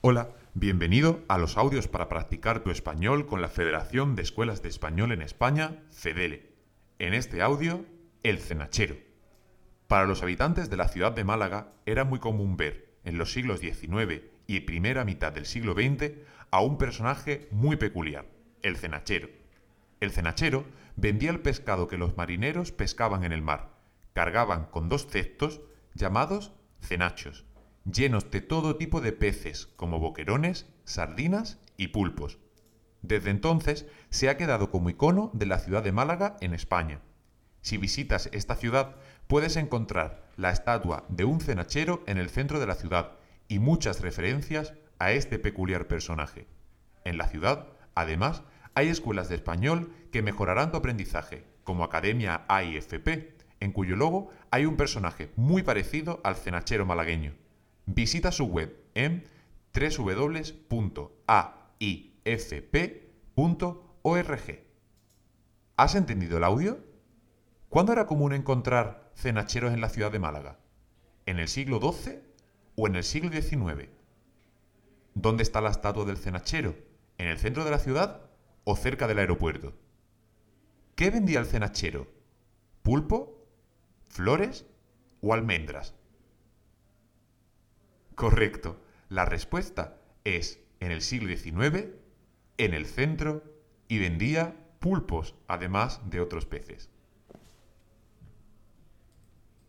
Hola, bienvenido a los audios para practicar tu español con la Federación de Escuelas de Español en España, FEDELE. En este audio, el cenachero. Para los habitantes de la ciudad de Málaga era muy común ver, en los siglos XIX y primera mitad del siglo XX, a un personaje muy peculiar, el cenachero. El cenachero vendía el pescado que los marineros pescaban en el mar. Cargaban con dos cestos llamados cenachos llenos de todo tipo de peces, como boquerones, sardinas y pulpos. Desde entonces se ha quedado como icono de la ciudad de Málaga en España. Si visitas esta ciudad, puedes encontrar la estatua de un cenachero en el centro de la ciudad y muchas referencias a este peculiar personaje. En la ciudad, además, hay escuelas de español que mejorarán tu aprendizaje, como Academia AIFP, en cuyo logo hay un personaje muy parecido al cenachero malagueño. Visita su web en www.aifp.org. ¿Has entendido el audio? ¿Cuándo era común encontrar cenacheros en la ciudad de Málaga? ¿En el siglo XII o en el siglo XIX? ¿Dónde está la estatua del cenachero? ¿En el centro de la ciudad o cerca del aeropuerto? ¿Qué vendía el cenachero? ¿Pulpo? ¿Flores? ¿O almendras? Correcto. La respuesta es en el siglo XIX, en el centro, y vendía pulpos, además de otros peces.